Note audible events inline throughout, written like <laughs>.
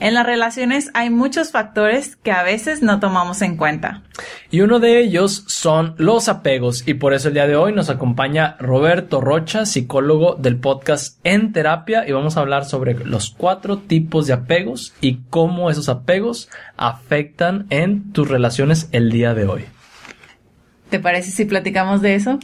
En las relaciones hay muchos factores que a veces no tomamos en cuenta. Y uno de ellos son los apegos y por eso el día de hoy nos acompaña Roberto Rocha, psicólogo del podcast En Terapia y vamos a hablar sobre los cuatro tipos de apegos y cómo esos apegos afectan en tus relaciones el día de hoy. ¿Te parece si platicamos de eso?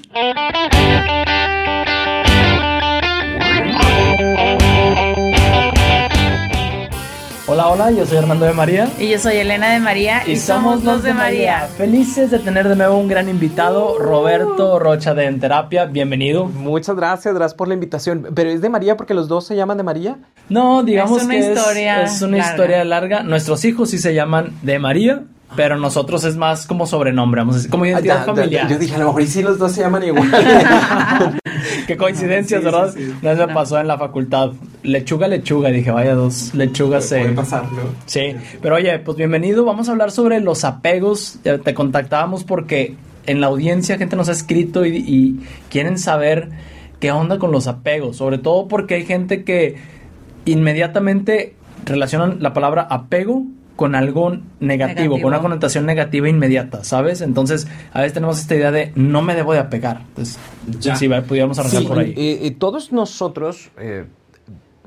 Hola, hola, yo soy Armando de María. Y yo soy Elena de María y, somos los de María. Felices de tener de nuevo un gran invitado, Roberto Rocha de En Terapia. Bienvenido. Muchas gracias, gracias por la invitación. ¿Pero es de María porque los dos se llaman de María? No, digamos Es una que historia es, es una larga. historia larga. Nuestros hijos sí se llaman de María, pero nosotros es más como sobrenombre, vamos a decir, como identidad Ah, ya, familiar. Yo dije, a lo mejor y sí los dos se llaman igual. <laughs> Qué coincidencias, Sí, ¿verdad? sí, sí. Una vez me pasó en la facultad. Lechuga, lechuga. Dije, vaya, dos lechugas se. Puede pasar, ¿no? Sí, pero oye, pues bienvenido. Vamos a hablar sobre los apegos. Ya Te contactábamos porque en la audiencia gente nos ha escrito y, y quieren saber qué onda con los apegos. Sobre todo porque hay gente que inmediatamente relacionan la palabra apego con algo negativo, Negativo. con una connotación negativa inmediata, ¿sabes? Entonces, a veces tenemos esta idea de no me debo de apegar. Entonces, Ya. si pudiéramos arrancar Sí, por ahí. eh, todos nosotros, eh,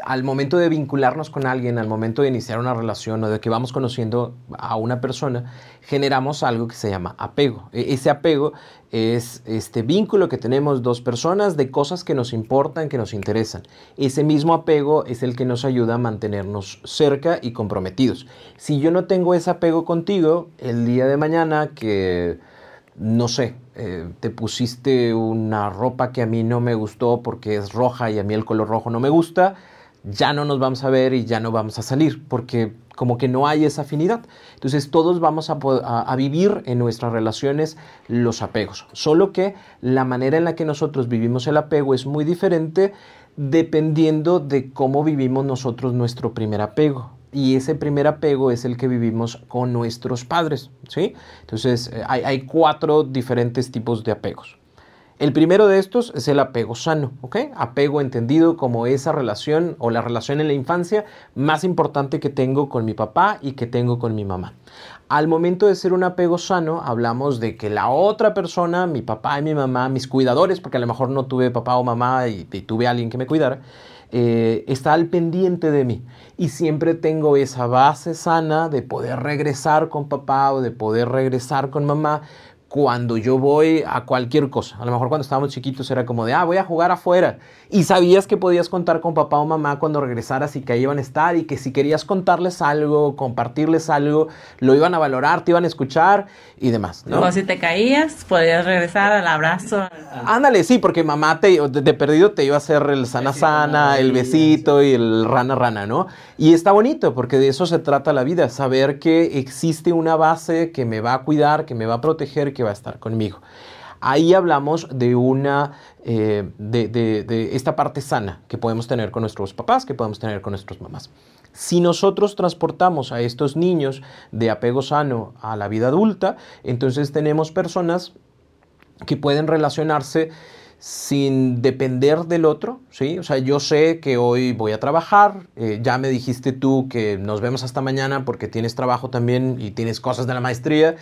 al momento de vincularnos con alguien, al momento de iniciar una relación o de que vamos conociendo a una persona, generamos algo que se llama apego. E- ese apego es este vínculo que tenemos dos personas de cosas que nos importan, que nos interesan. Ese mismo apego es el que nos ayuda a mantenernos cerca y comprometidos. Si yo no tengo ese apego contigo, el día de mañana que no sé, eh, te pusiste una ropa que a mí no me gustó porque es roja y a mí el color rojo no me gusta, ya no nos vamos a ver y ya no vamos a salir porque como que no hay esa afinidad. Entonces todos vamos a, vivir en nuestras relaciones los apegos, solo que la manera en la que nosotros vivimos el apego es muy diferente dependiendo de cómo vivimos nosotros nuestro primer apego. Y ese primer apego es el que vivimos con nuestros padres, ¿sí? Entonces, eh, hay cuatro diferentes tipos de apegos. El primero de estos es el apego sano, ¿ok? Apego entendido como esa relación o la relación en la infancia más importante que tengo con mi papá y que tengo con mi mamá. Al momento de ser un apego sano, hablamos de que la otra persona, mi papá y mi mamá, mis cuidadores, porque a lo mejor no tuve papá o mamá y, tuve alguien que me cuidara, eh, está al pendiente de mí. Y siempre tengo esa base sana de poder regresar con papá o de poder regresar con mamá cuando yo voy a cualquier cosa. A lo mejor cuando estábamos chiquitos era como de, ah, voy a jugar afuera. Y sabías que podías contar con papá o mamá cuando regresaras y que ahí iban a estar y que si querías contarles algo, compartirles algo, lo iban a valorar, te iban a escuchar y demás. ¿no? O si te caías, podías regresar al abrazo. Ándale, sí, porque mamá te, de, de perdido te iba a hacer el sana sana, el besito y el rana rana, ¿no? Y está bonito porque de eso se trata la vida, saber que existe una base que me va a cuidar, que me va a proteger, que va a estar conmigo. Ahí hablamos de una, eh, de, esta parte sana que podemos tener con nuestros papás, que podemos tener con nuestras mamás. Si nosotros transportamos a estos niños de apego sano a la vida adulta, entonces tenemos personas que pueden relacionarse sin depender del otro, ¿sí? O sea, yo sé que hoy voy a trabajar, eh, ya me dijiste tú que nos vemos hasta mañana porque tienes trabajo también y tienes cosas de la maestría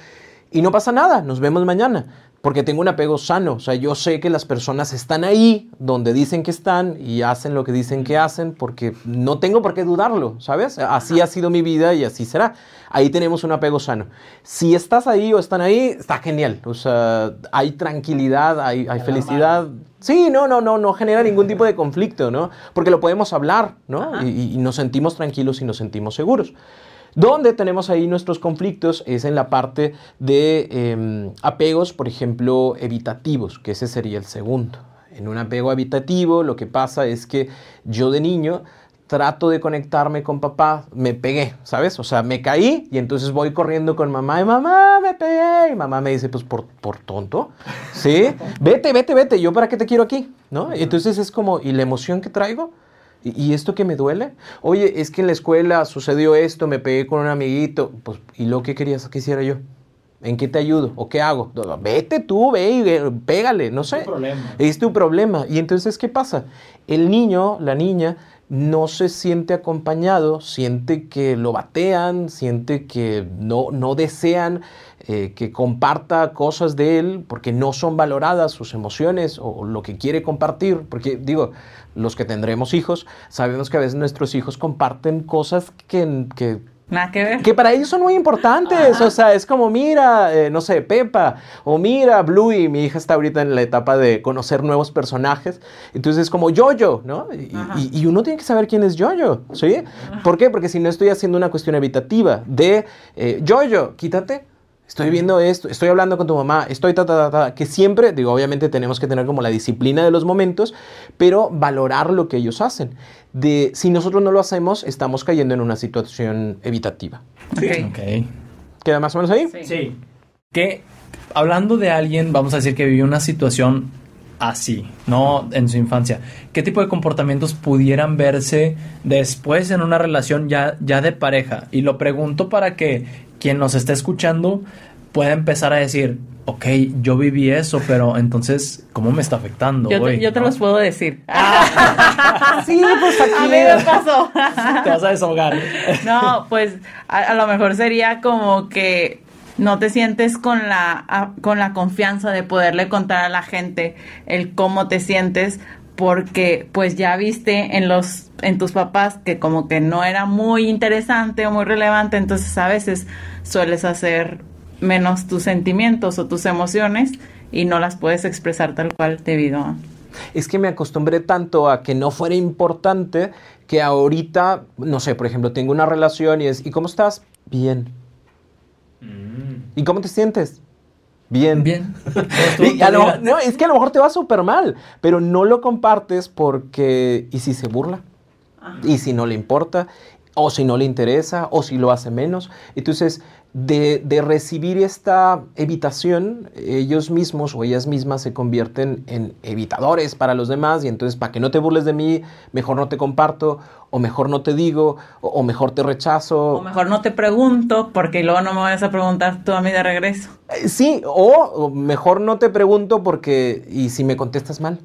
y no pasa nada, nos vemos mañana porque tengo un apego sano, o sea, yo sé que las personas están ahí donde dicen que están y hacen lo que dicen que hacen porque no tengo por qué dudarlo, ¿sabes? Así ha sido mi vida y así será. Ahí tenemos un apego sano. Si estás ahí o están ahí, está genial. O sea, hay tranquilidad, hay, hay felicidad. Sí, no, no, no, no genera ningún tipo de conflicto, ¿no? Porque lo podemos hablar, ¿no? Y, y nos sentimos tranquilos y nos sentimos seguros. Donde tenemos ahí nuestros conflictos es en la parte de eh, apegos, por ejemplo, evitativos, que ese sería el segundo. En un apego evitativo lo que pasa es que yo de niño trato de conectarme con papá, me pegué, ¿sabes? O sea, me caí y entonces voy corriendo con mamá y mamá, me pegué. Y mamá me dice, pues por, por tonto, ¿sí? Vete, vete, vete, yo para qué te quiero aquí, ¿no? Entonces es como, ¿y la emoción que traigo? ¿Y, esto que me duele? Oye, es que en la escuela sucedió esto, me pegué con un amiguito, pues, ¿y lo que querías que hiciera yo? ¿En qué te ayudo? ¿O qué hago? Vete tú, ve y pégale, no sé. problema. Es tu problema. Y entonces, ¿qué pasa? El niño, la niña, no se siente acompañado, siente que lo batean, siente que no, no desean eh, que comparta cosas de él porque no son valoradas sus emociones o lo que quiere compartir. Porque digo, los que tendremos hijos, sabemos que a veces nuestros hijos comparten cosas que, que Nada que ver. Que para ellos son muy importantes. O sea, es como, mira, eh, no sé, Pepa, o mira, Bluey. Mi hija está ahorita en la etapa de conocer nuevos personajes. Entonces es como Jojo, ¿no? Y, y, uno tiene que saber quién es Jojo, ¿sí? ¿Por qué? Porque si no estoy haciendo una cuestión evitativa de eh, Jojo, quítate estoy viendo esto, estoy hablando con tu mamá, estoy ta, ta, ta, ta, que siempre, digo, obviamente tenemos que tener como la disciplina de los momentos, pero valorar lo que ellos hacen. De, si nosotros no lo hacemos, estamos cayendo en una situación evitativa. Sí. Okay. ¿Queda más o menos ahí? Sí. sí. Que hablando de alguien, vamos a decir que vivió una situación así, ¿no? En su infancia. ¿Qué tipo de comportamientos pudieran verse después en una relación ya, ya de pareja? Y lo pregunto para que quien nos esté escuchando pueda empezar a decir, ok, yo viví eso, pero entonces, ¿cómo me está afectando? Yo te, yo te los puedo decir. sí, pues aquí. A <laughs> mí me pasó. te vas a desahogar. <laughs> no, pues a, lo mejor sería como que no te sientes con la, con la confianza de poderle contar a la gente el cómo te sientes porque pues ya viste en los en tus papás que como que no era muy interesante o muy relevante, entonces a veces sueles hacer menos tus sentimientos o tus emociones y no las puedes expresar tal cual debido a es que me acostumbré tanto a que no fuera importante que ahorita, no sé, por ejemplo, tengo una relación y es, ¿y cómo estás? Bien. ¿Y cómo te sientes? Bien. Bien. <laughs> no, es que a lo mejor te va súper mal, pero no lo compartes porque, ¿y si se burla? ¿Y si no le importa? ¿O si no le interesa? ¿O si lo hace menos? Entonces, de, recibir esta evitación, ellos mismos o ellas mismas se convierten en evitadores para los demás y entonces para que no te burles de mí, mejor no te comparto o mejor no te digo o, mejor te rechazo. O mejor no te pregunto porque luego no me vayas a preguntar tú a mí de regreso. Eh, sí, o mejor no te pregunto porque y si me contestas mal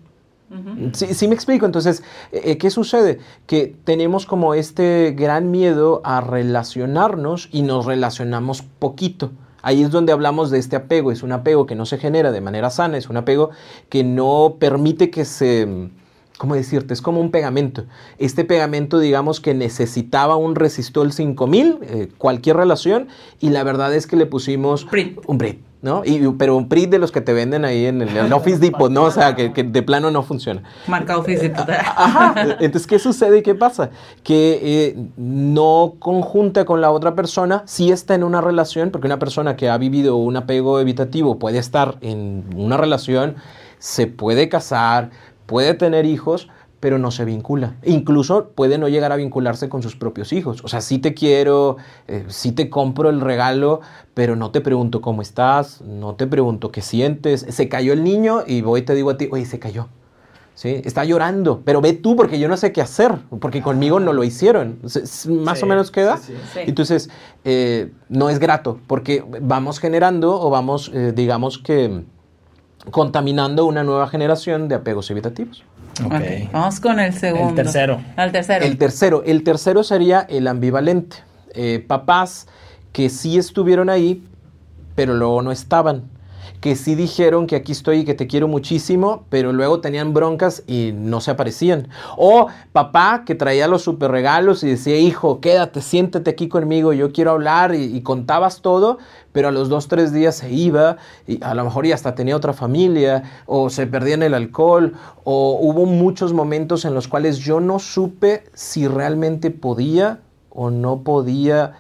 sí, me explico. Entonces, eh, ¿qué sucede? Que tenemos como este gran miedo a relacionarnos y nos relacionamos poquito. Ahí es donde hablamos de este apego. Es un apego que no se genera de manera sana, es un apego que no permite que se... ¿Cómo decirte? Es como un pegamento. Este pegamento, digamos que necesitaba un resistol 5000, eh, cualquier relación, y la verdad es que le pusimos un Brit ¿no? Y, pero un PRI de los que te venden ahí en el, Office Depot, ¿no? O sea, que, de plano no funciona. Marca Office Depot. <laughs> Ajá. Entonces, ¿qué sucede y qué pasa? Que eh, no conjunta con la otra persona, sí está en una relación, porque una persona que ha vivido un apego evitativo puede estar en una relación, se puede casar, puede tener hijos, pero no se vincula. Incluso puede no llegar a vincularse con sus propios hijos. O sea, sí te quiero, eh, sí te compro el regalo, pero no te pregunto cómo estás, no te pregunto qué sientes. Se cayó el niño y voy y te digo a ti, oye, se cayó. ¿Sí? Está llorando, pero ve tú porque yo no sé qué hacer, porque conmigo no lo hicieron. Más o menos queda. Entonces, eh, no es grato, porque vamos generando o vamos, eh, digamos que, contaminando una nueva generación de apegos evitativos. Okay. Vamos con el segundo. El tercero. El tercero. El tercero. El tercero sería el ambivalente. Eh, papás que sí estuvieron ahí, pero luego no estaban que sí dijeron que aquí estoy y que te quiero muchísimo, pero luego tenían broncas y no se aparecían. O papá que traía los super regalos y decía, hijo, quédate, siéntate aquí conmigo, yo quiero hablar y, contabas todo, pero a los dos, tres días se iba y a lo mejor ya hasta tenía otra familia o se perdía en el alcohol o hubo muchos momentos en los cuales yo no supe si realmente podía o no podía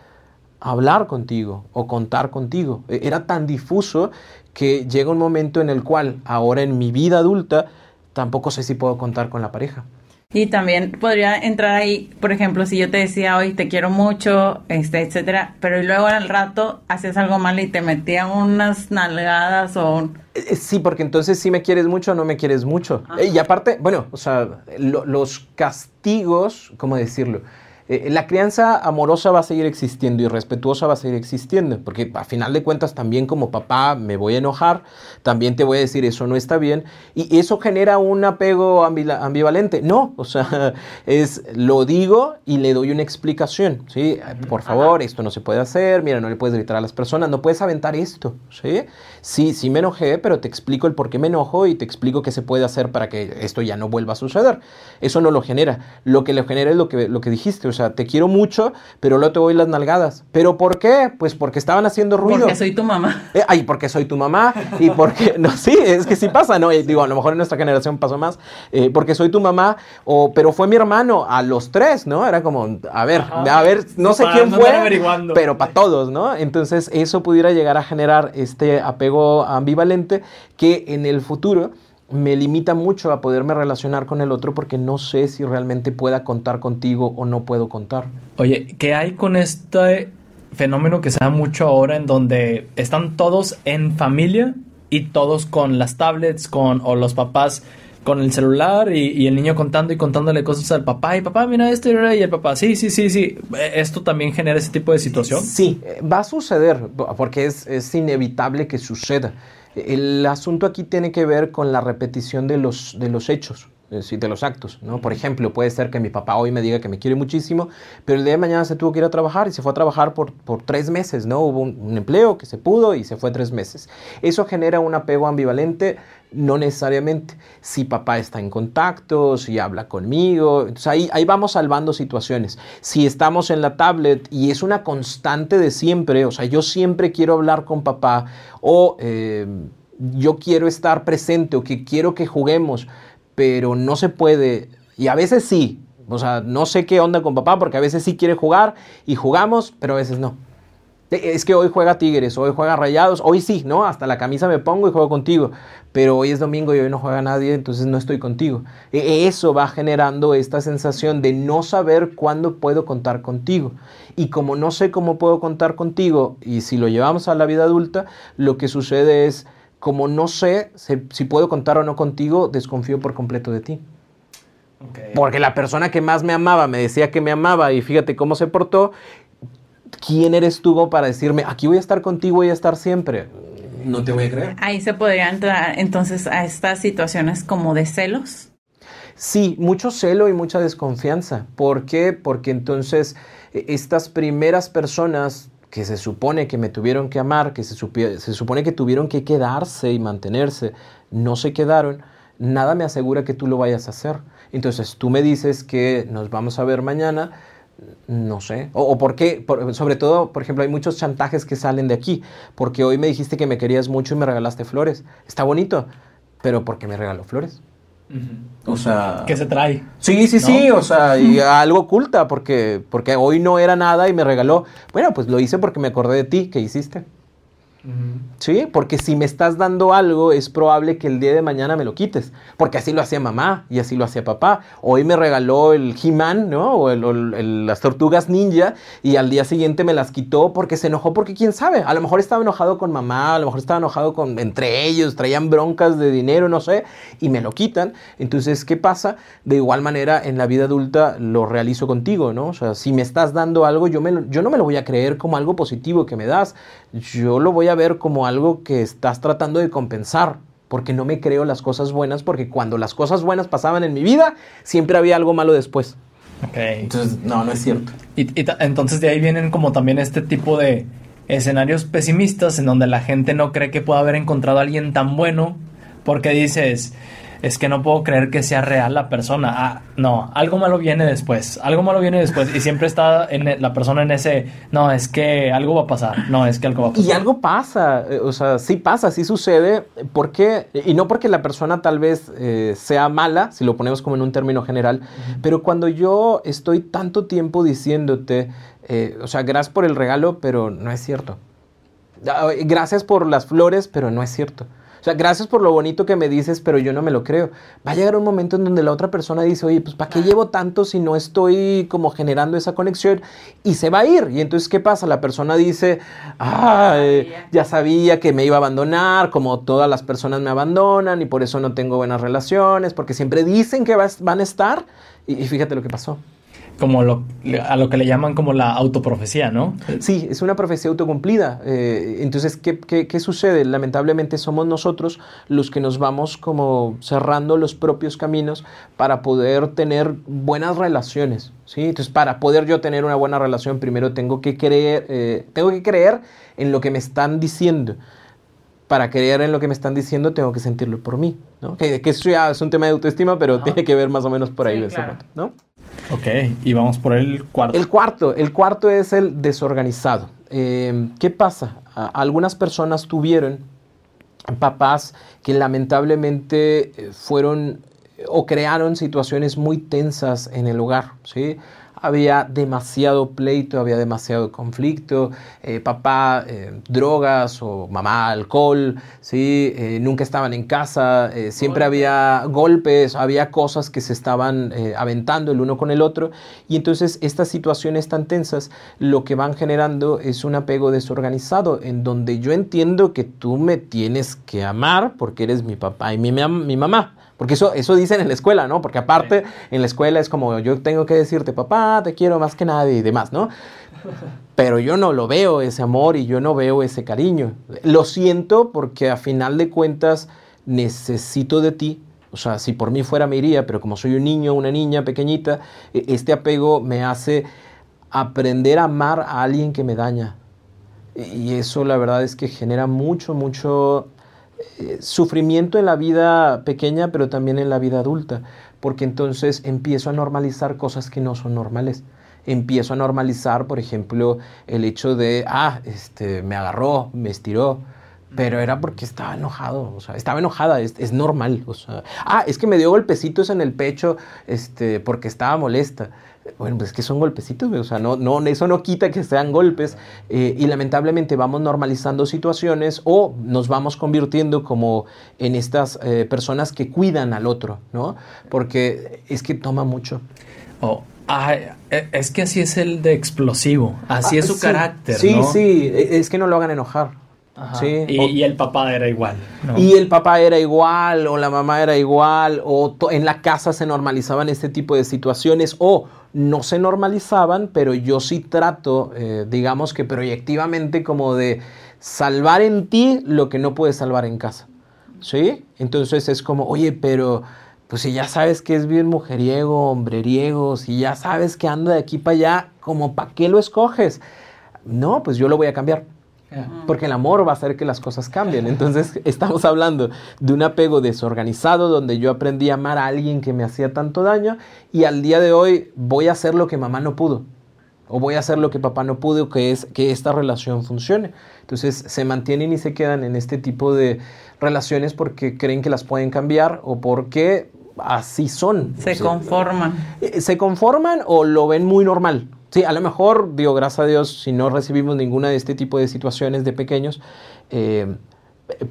hablar contigo o contar contigo. E, era tan difuso que llega un momento en el cual ahora en mi vida adulta tampoco sé si puedo contar con la pareja. Y también podría entrar ahí, por ejemplo, si yo te decía hoy te quiero mucho, este, etcétera, pero luego al rato haces algo mal y te metía unas nalgadas o eh, eh, Sí, porque entonces si me quieres mucho o no me quieres mucho. Y aparte, bueno, o sea, los castigos, ¿cómo decirlo? Eh, la crianza amorosa va a seguir existiendo y respetuosa va a seguir existiendo, porque a final de cuentas también como papá me voy a enojar, también te voy a decir eso no está bien, y eso genera un apego ambivalente. No, o sea, <laughs> es lo digo y le doy una explicación, ¿sí? Por favor, esto no se puede hacer, mira, no le puedes gritar a las personas, no puedes aventar esto, ¿sí? Sí, sí me enojé, pero te explico el por qué me enojo y te explico qué se puede hacer para que esto ya no vuelva a suceder. Eso no lo genera. Lo que lo genera es lo que, lo que dijiste, o sea, te quiero mucho, pero luego te voy las nalgadas. ¿Pero por qué? Pues porque estaban haciendo ruido. Porque soy tu mamá. Eh, ay, porque soy tu mamá y porque, <laughs> no, sí, es que sí pasa, ¿no? digo, a lo mejor en nuestra generación pasó más, eh, porque soy tu mamá, o, pero fue mi hermano a los tres, ¿no? Era como, a ver, a ver, no sé quién fue, pero para todos, ¿no? Entonces eso pudiera llegar a generar este apego ambivalente que en el futuro me limita mucho a poderme relacionar con el otro porque no sé si realmente pueda contar contigo o no puedo contar. Oye, ¿qué hay con este fenómeno que se da mucho ahora en donde están todos en familia y todos con las tablets con o los papás con el celular y, el niño contando y contándole cosas al papá y papá mira esto y el papá sí sí sí sí esto también genera ese tipo de situación sí va a suceder porque es, es inevitable que suceda el asunto aquí tiene que ver con la repetición de los, de los hechos, de los actos. ¿no? Por ejemplo, puede ser que mi papá hoy me diga que me quiere muchísimo, pero el día de mañana se tuvo que ir a trabajar y se fue a trabajar por, por tres meses. ¿no? Hubo un, empleo que se pudo y se fue tres meses. Eso genera un apego ambivalente no necesariamente. Si papá está en contacto, si habla conmigo, entonces ahí, ahí vamos salvando situaciones. Si estamos en la tablet y es una constante de siempre, o sea, yo siempre quiero hablar con papá o eh, yo quiero estar presente o que quiero que juguemos, pero no se puede, y a veces sí, o sea, no sé qué onda con papá porque a veces sí quiere jugar y jugamos, pero a veces no. Es que hoy juega Tigres, hoy juega Rayados, hoy sí, ¿no? Hasta la camisa me pongo y juego contigo, pero hoy es domingo y hoy no juega nadie, entonces no estoy contigo. E, eso va generando esta sensación de no saber cuándo puedo contar contigo. Y como no sé cómo puedo contar contigo, y si lo llevamos a la vida adulta, lo que sucede es, como no sé si puedo contar o no contigo, desconfío por completo de ti. Porque la persona que más me amaba me decía que me amaba y fíjate cómo se portó ¿quién eres tú para decirme, aquí voy a estar contigo, voy a estar siempre? No te voy a creer. Ahí se podría entrar entonces a estas situaciones como de celos. Sí, mucho celo y mucha desconfianza. ¿Por qué? Porque entonces e, estas primeras personas que se supone que me tuvieron que amar, que se, se supone que tuvieron que quedarse y mantenerse, no se quedaron, nada me asegura que tú lo vayas a hacer. Entonces tú me dices que nos vamos a ver mañana, no sé. O, por qué, sobre todo, por ejemplo, hay muchos chantajes que salen de aquí. Porque hoy me dijiste que me querías mucho y me regalaste flores. Está bonito, pero ¿por qué me regaló flores? O sea... ¿Qué se trae? Sí, sí, sí, o sea, y algo oculta, porque, porque hoy no era nada y me regaló. Bueno, pues lo hice porque me acordé de ti, ¿qué hiciste? Sí, porque si me estás dando algo, es probable que el día de mañana me lo quites. Porque así lo hacía mamá y así lo hacía papá. Hoy me regaló el He-Man, ¿no? O, las tortugas ninja y al día siguiente me las quitó porque se enojó. Porque quién sabe, a lo mejor estaba enojado con mamá, a lo mejor estaba enojado con entre ellos, traían broncas de dinero, no sé, y me lo quitan. Entonces, ¿qué pasa? De igual manera, en la vida adulta lo realizo contigo, ¿no? O sea, si me estás dando algo, yo, me, yo no me lo voy a creer como algo positivo que me das. Yo lo voy a ver como algo que estás tratando de compensar, porque no me creo las cosas buenas, porque cuando las cosas buenas pasaban en mi vida, siempre había algo malo después. Entonces, no, no es cierto. Y, entonces de ahí vienen como también este tipo de escenarios pesimistas en donde la gente no cree que pueda haber encontrado a alguien tan bueno, porque dices, es que no puedo creer que sea real la persona. Ah, no, algo malo viene después, algo malo viene después y siempre está en e, la persona en ese, no, es que algo va a pasar, no, es que algo va a pasar. Y algo pasa, eh, o sea, sí pasa, sí sucede, porque, y no porque la persona tal vez eh, sea mala, si lo ponemos como en un término general, pero cuando yo estoy tanto tiempo diciéndote, eh, o sea, gracias por el regalo, pero no es cierto. Ah, gracias por las flores, pero no es cierto. O sea, gracias por lo bonito que me dices, pero yo no me lo creo. Va a llegar un momento en donde la otra persona dice, oye, pues ¿para qué llevo tanto si no estoy como generando esa conexión? Y se va a ir. Y entonces, ¿qué pasa? La persona dice, ay, ya sabía que me iba a abandonar, como todas las personas me abandonan y por eso no tengo buenas relaciones, porque siempre dicen que van a estar. Y, fíjate lo que pasó. Como lo, a lo que le llaman como la autoprofecía, ¿no? Sí, es una profecía autocumplida. Eh, entonces, ¿qué, ¿qué, qué, sucede? Lamentablemente somos nosotros los que nos vamos como cerrando los propios caminos para poder tener buenas relaciones. ¿sí? Entonces, para poder yo tener una buena relación, primero tengo que creer, eh, tengo que creer en lo que me están diciendo para creer en lo que me están diciendo, tengo que sentirlo por mí, ¿no? Que, que eso ya es un tema de autoestima, pero tiene que ver más o menos por ahí, sí, claro. ¿no? Ok, y vamos por el cuarto. El cuarto, el cuarto es el desorganizado. Eh, ¿Qué pasa? algunas personas tuvieron papás que lamentablemente eh, fueron o crearon situaciones muy tensas en el hogar, ¿sí? Había demasiado pleito, había demasiado conflicto, eh, papá eh, drogas o mamá alcohol, ¿sí? Eh, nunca estaban en casa, siempre había golpes, había cosas que se estaban aventando el uno con el otro y entonces estas situaciones tan tensas lo que van generando es un apego desorganizado en donde yo entiendo que tú me tienes que amar porque eres mi papá y mi, mi mamá. Porque eso, eso dicen en la escuela, ¿no? Porque aparte en la escuela es como yo tengo que decirte, papá, te quiero más que nadie y demás, ¿no? Pero yo no lo veo ese amor y yo no veo ese cariño. Lo siento porque a final de cuentas necesito de ti. O sea, si por mí fuera me iría, pero como soy un niño, una niña pequeñita, e, este apego me hace aprender a amar a alguien que me daña. Y eso la verdad es que genera mucho, mucho eh, sufrimiento en la vida pequeña, pero también en la vida adulta, porque entonces empiezo a normalizar cosas que no son normales. Empiezo a normalizar, por ejemplo, el hecho de, ah, este, me agarró, me estiró, pero era porque estaba enojado, o sea, estaba enojada, es, es, normal, o sea, ah, es que me dio golpecitos en el pecho, este, porque estaba molesta. Bueno, pues es que son golpecitos, o sea, no, no, eso no quita que sean golpes eh, y lamentablemente vamos normalizando situaciones o nos vamos convirtiendo como en estas eh, personas que cuidan al otro, ¿no? Porque es que toma mucho. Oh, es que así es el de explosivo, así es su sí, carácter. Sí, ¿no? sí, es que no lo hagan enojar. Sí. Y, y, el papá era igual. ¿no? Y el papá era igual, o la mamá era igual, o en la casa se normalizaban este tipo de situaciones, o no se normalizaban, pero yo sí trato, eh, digamos que proyectivamente, como de salvar en ti lo que no puedes salvar en casa. ¿Sí? Entonces es como, oye, pero pues si ya sabes que es bien mujeriego, hombreriego, si ya sabes que anda de aquí para allá, como para qué lo escoges? No, pues yo lo voy a cambiar. Porque el amor va a hacer que las cosas cambien. Entonces <laughs> estamos hablando de un apego desorganizado donde yo aprendí a amar a alguien que me hacía tanto daño y al día de hoy voy a hacer lo que mamá no pudo. O voy a hacer lo que papá no pudo, que es que esta relación funcione. Entonces se mantienen y se quedan en este tipo de relaciones porque creen que las pueden cambiar o porque así son. Se conforman. Eh, se conforman o lo ven muy normal. Sí, a lo mejor, digo, gracias a Dios, si no recibimos ninguna de este tipo de situaciones de pequeños, eh,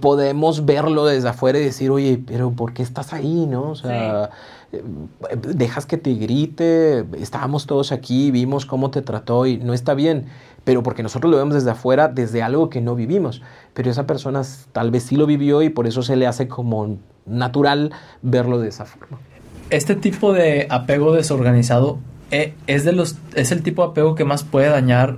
podemos verlo desde afuera y decir, oye, pero ¿por qué estás ahí? ¿No? O sea, sí. dejas que te grite, estábamos todos aquí, vimos cómo te trató y no está bien, pero porque nosotros lo vemos desde afuera, desde algo que no vivimos, pero esa persona tal vez sí lo vivió y por eso se le hace como natural verlo de esa forma. Este tipo de apego desorganizado eh, es de los es el tipo de apego que más puede dañar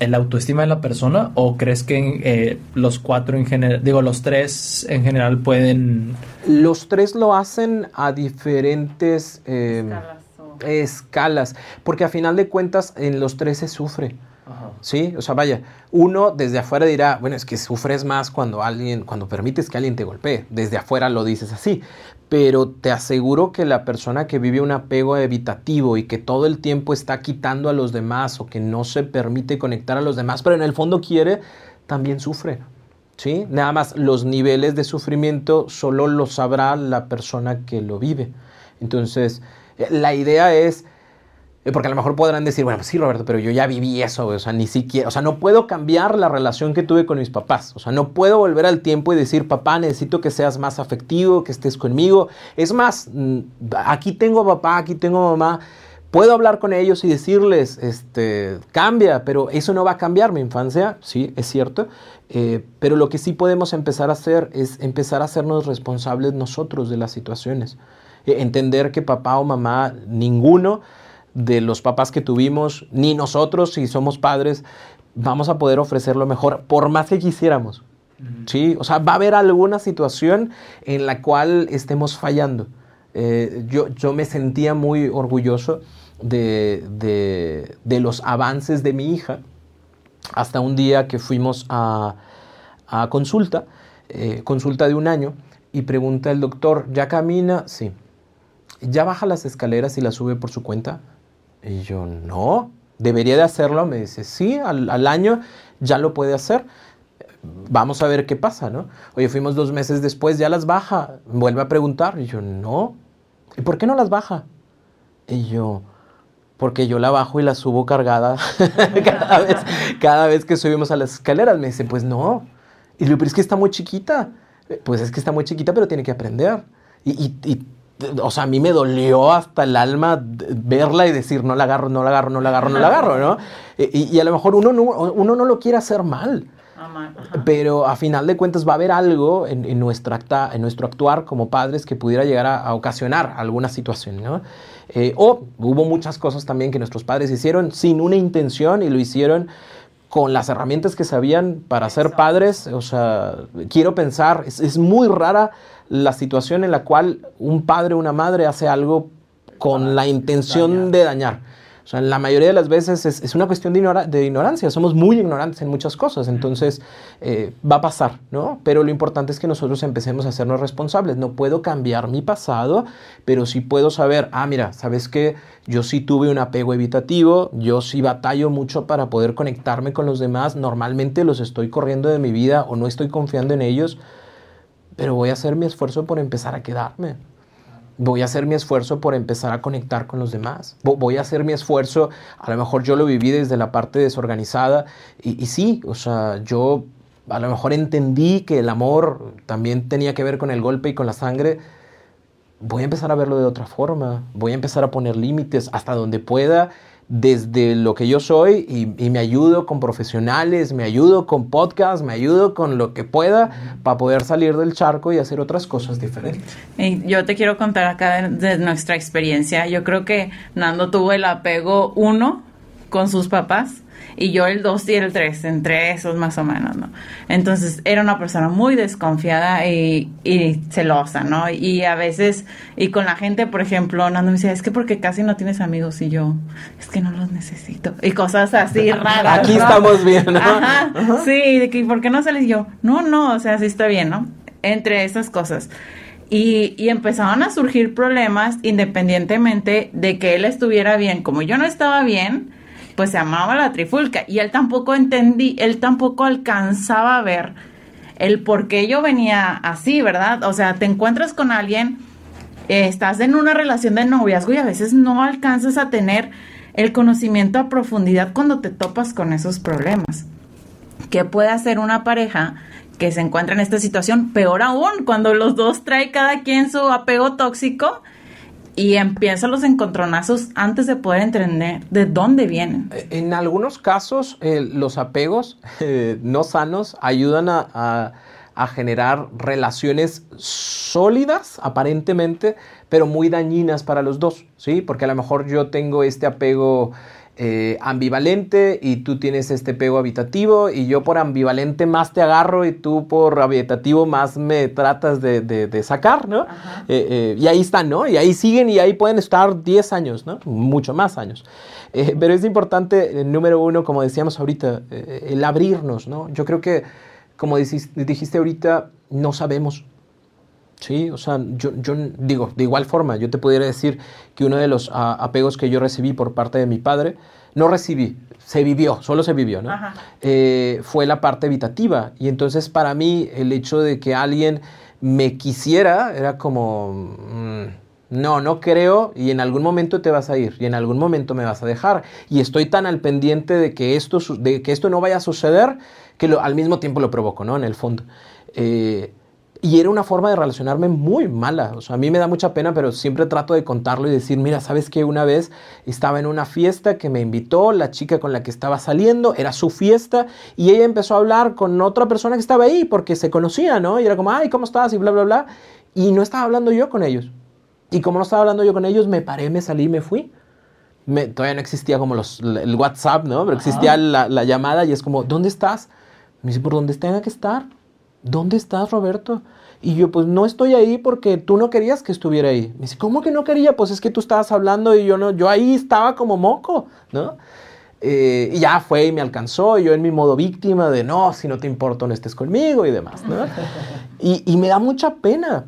el autoestima de la persona o crees que eh, los cuatro en general digo los tres en general pueden los tres lo hacen a diferentes eh, escalas, o... escalas, porque a final de cuentas en los tres se sufre. Ajá. Sí, o sea, vaya, uno desde afuera dirá, bueno, es que sufres más cuando alguien, cuando permites que alguien te golpee, desde afuera lo dices así, pero te aseguro que la persona que vive un apego evitativo y que todo el tiempo está quitando a los demás o que no se permite conectar a los demás, pero en el fondo quiere, también sufre. ¿Sí? Nada más los niveles de sufrimiento solo lo sabrá la persona que lo vive. Entonces, la idea es porque a lo mejor podrán decir, bueno, pues sí, Roberto, pero yo ya viví eso, o sea, ni siquiera, o sea, no puedo cambiar la relación que tuve con mis papás, o sea, no puedo volver al tiempo y decir, papá, necesito que seas más afectivo, que estés conmigo. Es más, mm, aquí tengo papá, aquí tengo mamá, puedo hablar con ellos y decirles, este, cambia, pero eso no va a cambiar mi infancia, sí, es cierto, eh, pero lo que sí podemos empezar a hacer es empezar a hacernos responsables nosotros de las situaciones. Eh, entender que papá o mamá, ninguno, de los papás que tuvimos, ni nosotros, si somos padres, vamos a poder ofrecer lo mejor, por más que quisiéramos. ¿sí? O sea, va a haber alguna situación en la cual estemos fallando. Eh, yo, yo me sentía muy orgulloso de, de, los avances de mi hija hasta un día que fuimos a, a consulta, eh, consulta de un año, y pregunta el doctor, ¿ya camina? Sí. ¿Ya baja las escaleras y las sube por su cuenta? Y yo, no, debería de hacerlo. Me dice, sí, al, año ya lo puede hacer vamos a ver qué pasa, ¿no? Oye, fuimos dos meses después, ya las baja. Vuelve a preguntar. Y yo, no. ¿Y por qué no las baja? Y yo, porque yo la bajo y la subo cargada <laughs> cada, vez, cada vez que subimos a las escaleras. Me dice, pues no. Y yo, pero es que está muy chiquita. Pues es que está muy chiquita, pero tiene que aprender. Y, y, o sea, a mí me dolió hasta el alma verla y decir, no la agarro, no la agarro, no la agarro, no la agarro, ¿no? Y, y a lo mejor uno no, uno no lo quiere hacer mal. Pero a final de cuentas va a haber algo en, nuestro, acta, en nuestro actuar como padres que pudiera llegar a, ocasionar alguna situación. ¿no? Eh, o hubo muchas cosas también que nuestros padres hicieron sin una intención y lo hicieron con las herramientas que sabían para ser padres. O sea, quiero pensar, es, es muy rara la situación en la cual un padre o una madre hace algo con la intención de dañar. O sea, la mayoría de las veces es, una cuestión de, de, ignorancia. Somos muy ignorantes en muchas cosas. Entonces, eh, va a pasar, ¿no? Pero lo importante es que nosotros empecemos a hacernos responsables. No puedo cambiar mi pasado, pero sí puedo saber, ah, mira, ¿sabes qué? Yo sí tuve un apego evitativo, yo sí batallo mucho para poder conectarme con los demás. Normalmente los estoy corriendo de mi vida o no estoy confiando en ellos, pero voy a hacer mi esfuerzo por empezar a quedarme voy a hacer mi esfuerzo por empezar a conectar con los demás. Voy a hacer mi esfuerzo, a lo mejor yo lo viví desde la parte desorganizada y, sí, o sea, yo a lo mejor entendí que el amor también tenía que ver con el golpe y con la sangre. Voy a empezar a verlo de otra forma, voy a empezar a poner límites hasta donde pueda desde lo que yo soy y, me ayudo con profesionales, me ayudo con podcasts, me ayudo con lo que pueda para poder salir del charco y hacer otras cosas diferentes. yo te quiero contar acá de, nuestra experiencia. Yo creo que Nando tuvo el apego uno con sus papás y yo el 2 y el 3, entre esos más o menos, ¿no? Entonces era una persona muy desconfiada y, celosa, ¿no? Y a veces, y con la gente, por ejemplo, Nando me decía, es que porque casi no tienes amigos y yo, es que no los necesito. Y cosas así <laughs> raras. Aquí estamos bien, ¿no? Ajá, sí, de que ¿por qué no sales? yo, no, no, o sea, sí está bien, ¿no? Entre esas cosas. Y, y, empezaron a surgir problemas independientemente de que él estuviera bien. Como yo no estaba bien, pues se amaba la trifulca y él tampoco entendí, él tampoco alcanzaba a ver el por qué yo venía así, ¿verdad? O sea, te encuentras con alguien, estás en una relación de noviazgo y a veces no alcanzas a tener el conocimiento a profundidad cuando te topas con esos problemas. ¿Qué puede hacer una pareja que se encuentra en esta situación? Peor aún, cuando los dos trae cada quien su apego tóxico y empieza los encontronazos antes de poder entender de dónde vienen. Eh, en algunos casos, eh, los apegos <laughs> eh, no sanos ayudan a, generar relaciones sólidas, aparentemente, pero muy dañinas para los dos, ¿sí? Porque a lo mejor yo tengo este apego eh, ambivalente y tú tienes este pego habitativo y yo por ambivalente más te agarro y tú por habitativo más me tratas de, sacar, ¿no? Eh, eh, y ahí están, ¿no? Y ahí siguen y ahí pueden estar 10 años, ¿no? Mucho más años. pero es importante, número uno, como decíamos ahorita, el abrirnos, ¿no? Yo creo que, como dijiste ahorita, no sabemos. Sí, o sea, yo, yo, digo, de igual forma, yo te pudiera decir que uno de los apegos que yo recibí por parte de mi padre, no recibí, se vivió, solo se vivió, ¿no? Eh, fue la parte evitativa. Y entonces para mí el hecho de que alguien me quisiera era como, mm, no, no creo y en algún momento te vas a ir y en algún momento me vas a dejar. Y estoy tan al pendiente de que esto, de que esto no vaya a suceder que al mismo tiempo lo provoco, ¿no? En el fondo. Eh, y era una forma de relacionarme muy mala. O sea, a mí me da mucha pena, pero siempre trato de contarlo y decir, mira, ¿sabes qué? Una vez estaba en una fiesta que me invitó la chica con la que estaba saliendo, era su fiesta, y ella empezó a hablar con otra persona que estaba ahí porque se conocía, ¿no? Y era como, ay, ¿cómo estás? Y bla, bla, bla. Y no estaba hablando yo con ellos. Y como no estaba hablando yo con ellos, me paré, me salí me fui. todavía no existía como los, el WhatsApp, ¿no? Pero existía la, la, llamada y es como, ¿dónde estás? Me dice, por donde tenga que estar. ¿Dónde estás, Roberto? Y yo, pues no estoy ahí porque tú no querías que estuviera ahí. Me dice, ¿cómo que no quería? Pues es que tú estabas hablando y yo no, yo ahí estaba como moco, ¿no? Eh, y ya fue y me alcanzó, yo en mi modo víctima de no, si no te importa no estés conmigo y demás, ¿no? <laughs> Y, y me da mucha pena,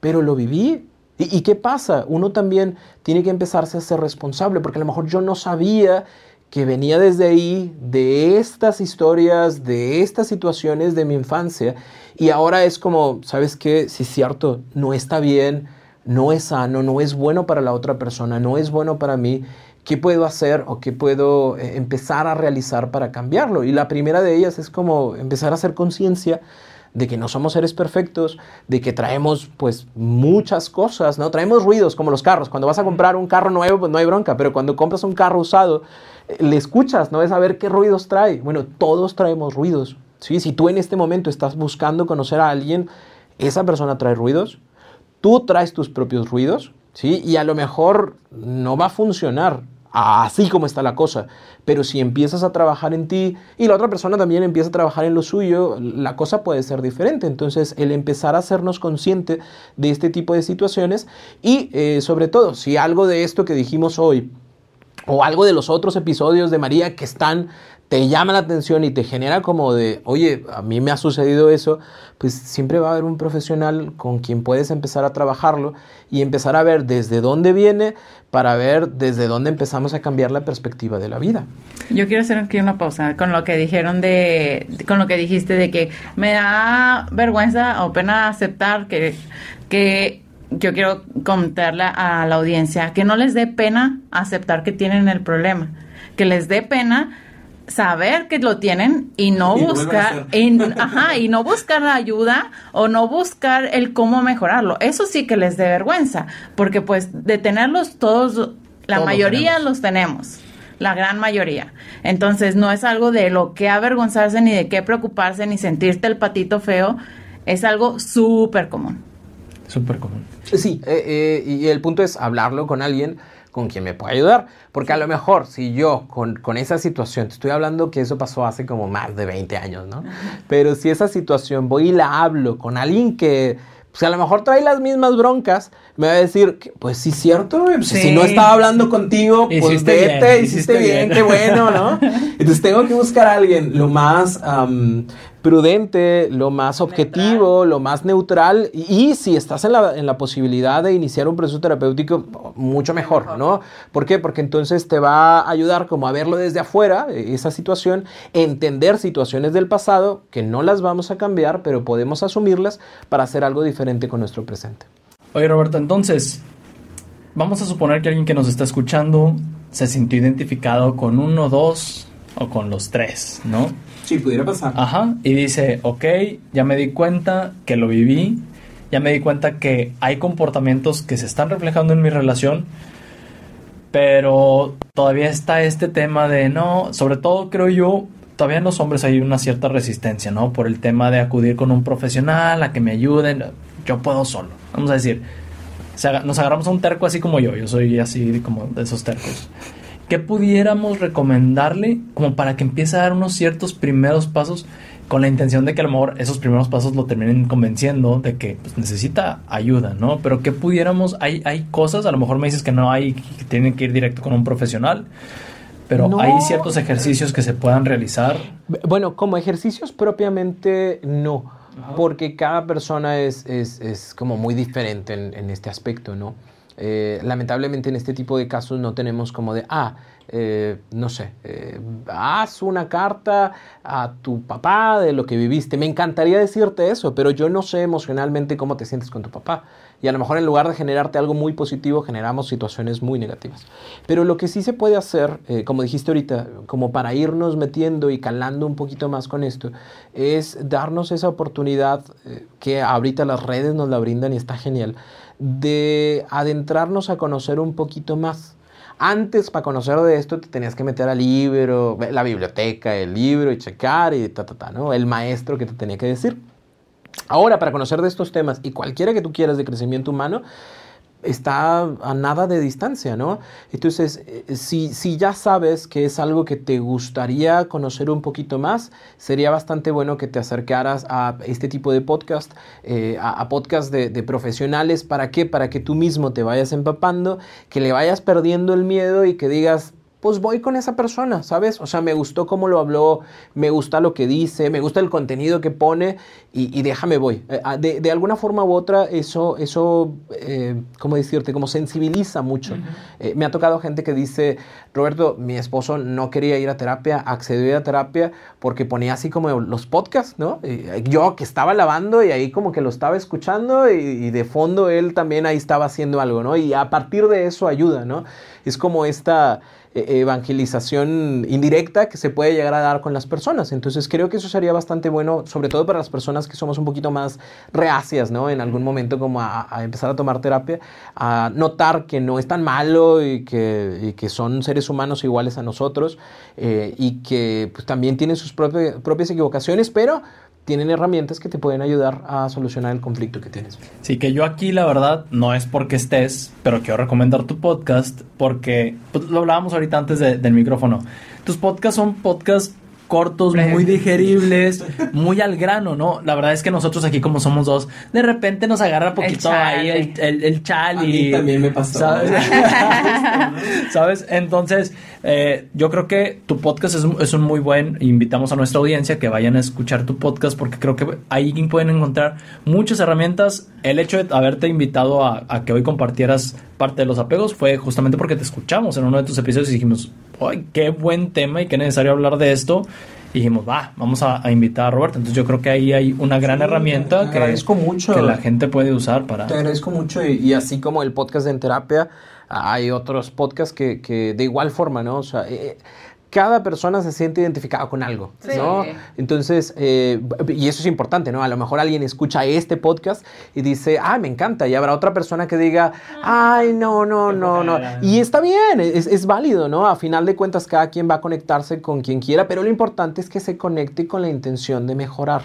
pero lo viví. ¿Y, ¿Y qué pasa? Uno también tiene que empezarse a ser responsable, porque a lo mejor yo no sabía que venía desde ahí, de estas historias, de estas situaciones de mi infancia, y ahora es como, ¿sabes qué? Si es cierto, no está bien, no es sano, no es bueno para la otra persona, no es bueno para mí. ¿Qué puedo hacer o qué puedo eh, empezar a realizar para cambiarlo? Y la primera de ellas es como empezar a hacer conciencia de que no somos seres perfectos, de que traemos pues muchas cosas, ¿no? Traemos ruidos como los carros. Cuando vas a comprar un carro nuevo, pues no hay bronca, pero cuando compras un carro usado, eh, le escuchas, ¿no? Es saber qué ruidos trae. Bueno, todos traemos ruidos, ¿sí? Si tú en este momento estás buscando conocer a alguien, esa persona trae ruidos, tú traes tus propios ruidos, ¿sí? Y a lo mejor no va a funcionar, así como está la cosa. Pero si empiezas a trabajar en ti y la otra persona también empieza a trabajar en lo suyo, la cosa puede ser diferente. Entonces, el empezar a hacernos consciente de este tipo de situaciones y eh, sobre todo, si algo de esto que dijimos hoy o algo de los otros episodios de María que están te llama la atención y te genera como de, oye, a mí me ha sucedido eso, pues siempre va a haber un profesional con quien puedes empezar a trabajarlo y empezar a ver desde dónde viene para ver desde dónde empezamos a cambiar la perspectiva de la vida. Yo quiero hacer aquí una pausa con lo que dijeron de, con lo que dijiste de que me da vergüenza o pena aceptar que, que yo quiero contarle a la audiencia que no les dé pena aceptar que tienen el problema, que les dé pena saber que lo tienen y no buscar ajá, y no buscar la ayuda o no buscar el cómo mejorarlo. Eso sí que les dé vergüenza, porque pues de tenerlos todos la mayoría los tenemos, la gran mayoría. Entonces, no es algo de lo que avergonzarse ni de qué preocuparse ni sentirte el patito feo, es algo súper común. Súper común. Sí, eh, eh, y el punto es hablarlo con alguien con quien me pueda ayudar. Porque a lo mejor si yo con, con, esa situación, te estoy hablando que eso pasó hace como más de 20 años, ¿no? Pero si esa situación voy y la hablo con alguien que pues a lo mejor trae las mismas broncas, me va a decir, pues sí, cierto, pues, si no estaba hablando contigo, pues vete, hiciste, bien, qué bueno, ¿no? <laughs> Entonces tengo que buscar a alguien lo más prudente, lo más objetivo, lo más neutral. Y, si estás en la, en la, posibilidad de iniciar un proceso terapéutico, mucho mejor, ¿no? ¿Por qué? Porque entonces te va a ayudar como a verlo desde afuera, esa situación, entender situaciones del pasado que no las vamos a cambiar, pero podemos asumirlas para hacer algo diferente con nuestro presente. Oye, Roberto, entonces, vamos a suponer que alguien que nos está escuchando se sintió identificado con uno, dos o con los tres, ¿no? Sí, pudiera pasar. Ajá, y dice, ok, ya me di cuenta que lo viví, ya me di cuenta que hay comportamientos que se están reflejando en mi relación, pero todavía está este tema de no, sobre todo creo yo, todavía en los hombres hay una cierta resistencia, ¿no? Por el tema de acudir con un profesional a que me ayuden, yo puedo solo, vamos a decir, nos agarramos a un terco así como yo, yo soy así como de esos tercos. ¿Qué pudiéramos recomendarle como para que empiece a dar unos ciertos primeros pasos con la intención de que a lo mejor esos primeros pasos lo terminen convenciendo de que pues, necesita ayuda, ¿no? Pero ¿qué pudiéramos, hay, hay cosas, a lo mejor me dices que no hay, que tienen que ir directo con un profesional, pero hay ciertos ejercicios que se puedan realizar. Bueno, como ejercicios propiamente no, porque cada persona es, es, es como muy diferente en, en este aspecto, ¿no? Eh, lamentablemente en este tipo de casos no tenemos como de, ah, eh, no sé, eh, haz una carta a tu papá de lo que viviste. Me encantaría decirte eso, pero yo no sé emocionalmente cómo te sientes con tu papá. Y a lo mejor en lugar de generarte algo muy positivo, generamos situaciones muy negativas. Pero lo que sí se puede hacer, como dijiste ahorita, como para irnos metiendo y calando un poquito más con esto, es darnos esa oportunidad que ahorita las redes nos la brindan y está genial de adentrarnos a conocer un poquito más. Antes, para conocer de esto, te tenías que meter al libro, la biblioteca, el libro y checar y ta, ta, ta, ¿no? El maestro que te tenía que decir. Ahora, para conocer de estos temas y cualquiera que tú quieras de crecimiento humano, está a nada de distancia, ¿no? Entonces, eh, si, si ya sabes que es algo que te gustaría conocer un poquito más, sería bastante bueno que te acercaras a este tipo de podcast, eh, a, podcast de, de profesionales. ¿Para qué? Para que tú mismo te vayas empapando, que le vayas perdiendo el miedo y que digas, pues voy con esa persona, ¿sabes? O sea, me gustó cómo lo habló, me gusta lo que dice, me gusta el contenido que pone y, déjame voy. Eh, ah, de, alguna forma u otra, eso, eso eh, ¿cómo decirte? Como sensibiliza mucho. Eh, me ha tocado gente que dice, Roberto, mi esposo no quería ir a terapia, accedió a terapia porque ponía así como los podcasts, ¿no? yo que estaba lavando y ahí como que lo estaba escuchando y, y de fondo él también ahí estaba haciendo algo, ¿no? Y a partir de eso ayuda, ¿no? Es como esta evangelización indirecta que se puede llegar a dar con las personas. Entonces creo que eso sería bastante bueno, sobre todo para las personas que somos un poquito más reacias, ¿no? En algún momento como a, empezar a tomar terapia, a notar que no es tan malo y que, que son seres humanos iguales a nosotros eh, y que pues, también tienen sus propias equivocaciones, pero tienen herramientas que te pueden ayudar a solucionar el conflicto que tienes. Sí, que yo aquí la verdad no es porque estés, pero quiero recomendar tu podcast porque pues, lo hablábamos ahorita antes del micrófono. Tus podcasts son podcasts cortos, muy digeribles, muy al grano, ¿no? La verdad es que nosotros aquí como somos dos, de repente nos agarra poquito ahí el, el, el chal y... también me pasó. <laughs> <laughs> ¿Sabes? Entonces, eh, yo creo que tu podcast es, es, un muy buen, invitamos a nuestra audiencia que vayan a escuchar tu podcast porque creo que ahí pueden encontrar muchas herramientas. El hecho de haberte invitado a, a que hoy compartieras parte de los apegos fue justamente porque te escuchamos en uno de tus episodios y dijimos, ¡ay, qué buen tema y qué necesario hablar de esto! Y dijimos, va, vamos a, invitar a Roberto. Entonces yo creo que ahí hay una gran herramienta que, mucho. que la gente puede usar para... Te agradezco mucho y, así como el podcast de En Terapia, hay otros podcasts que, que de igual forma, ¿no? O sea, eh, cada persona se siente identificada con algo, ¿no? Entonces, eh, y eso es importante, ¿no? A lo mejor alguien escucha este podcast y dice, ah, me encanta, y habrá otra persona que diga, ay, no, no, no, no. Y está bien, es, es, válido, ¿no? A final de cuentas, cada quien va a conectarse con quien quiera, pero lo importante es que se conecte con la intención de mejorar.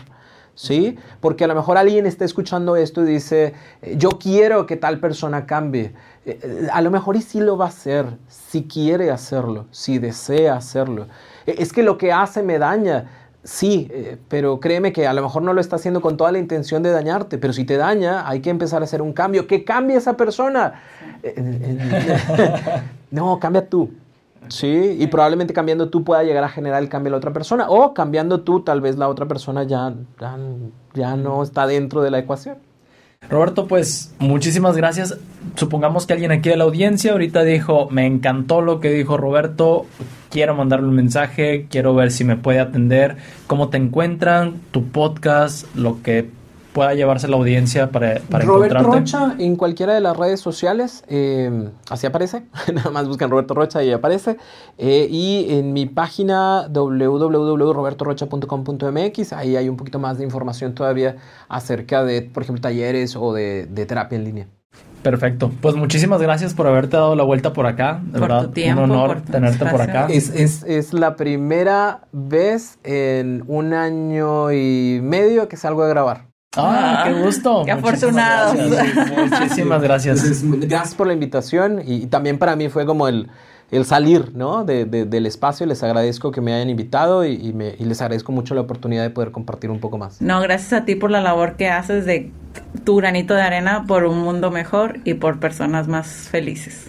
¿Sí? Porque a lo mejor alguien está escuchando esto y dice, yo quiero que tal persona cambie. Eh, eh, a lo mejor y sí lo va a hacer, si quiere hacerlo, si desea hacerlo. E, es que lo que hace me daña. Sí, eh, pero créeme que a lo mejor no lo está haciendo con toda la intención de dañarte, pero si te daña, hay que empezar a hacer un cambio. Que cambie esa persona. <laughs> no, cambia tú. Sí, y probablemente cambiando tú pueda llegar a generar el cambio en la otra persona, o cambiando tú, tal vez la otra persona ya, ya, no está dentro de la ecuación. Roberto, pues muchísimas gracias. Supongamos que alguien aquí de la audiencia ahorita dijo, me encantó lo que dijo Roberto, quiero mandarle un mensaje, quiero ver si me puede atender, cómo te encuentran, tu podcast, lo que pueda llevarse la audiencia para, para Roberto Rocha en cualquiera de las redes sociales, eh, así aparece, <laughs> nada más buscan Roberto Rocha y aparece. Eh, y en mi página www.robertorocha.com.mx, ahí hay un poquito más de información todavía acerca de, por ejemplo, talleres o de, terapia en línea. Perfecto. Pues muchísimas gracias por haberte dado la vuelta por acá. De por verdad, tu tiempo, un honor tenerte por acá. Es, es, es, la primera vez en un año y medio que salgo a grabar. Ah, qué gusto. Qué afortunados. Muchísimas gracias. gracias por la invitación y, también para mí fue como el, el salir ¿no? De, del espacio. Les agradezco que me hayan invitado y, me, y, les agradezco mucho la oportunidad de poder compartir un poco más. No, gracias a ti por la labor que haces de tu granito de arena por un mundo mejor y por personas más felices.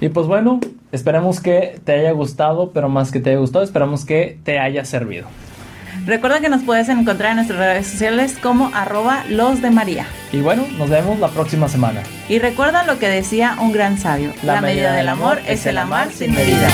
Y pues bueno, esperamos que te haya gustado, pero más que te haya gustado, esperamos que te haya servido. Recuerda que nos puedes encontrar en nuestras redes sociales como arroba los de María. Y bueno, nos vemos la próxima semana. Y recuerda lo que decía un gran sabio, la, medida, del amor es el amar sin medida.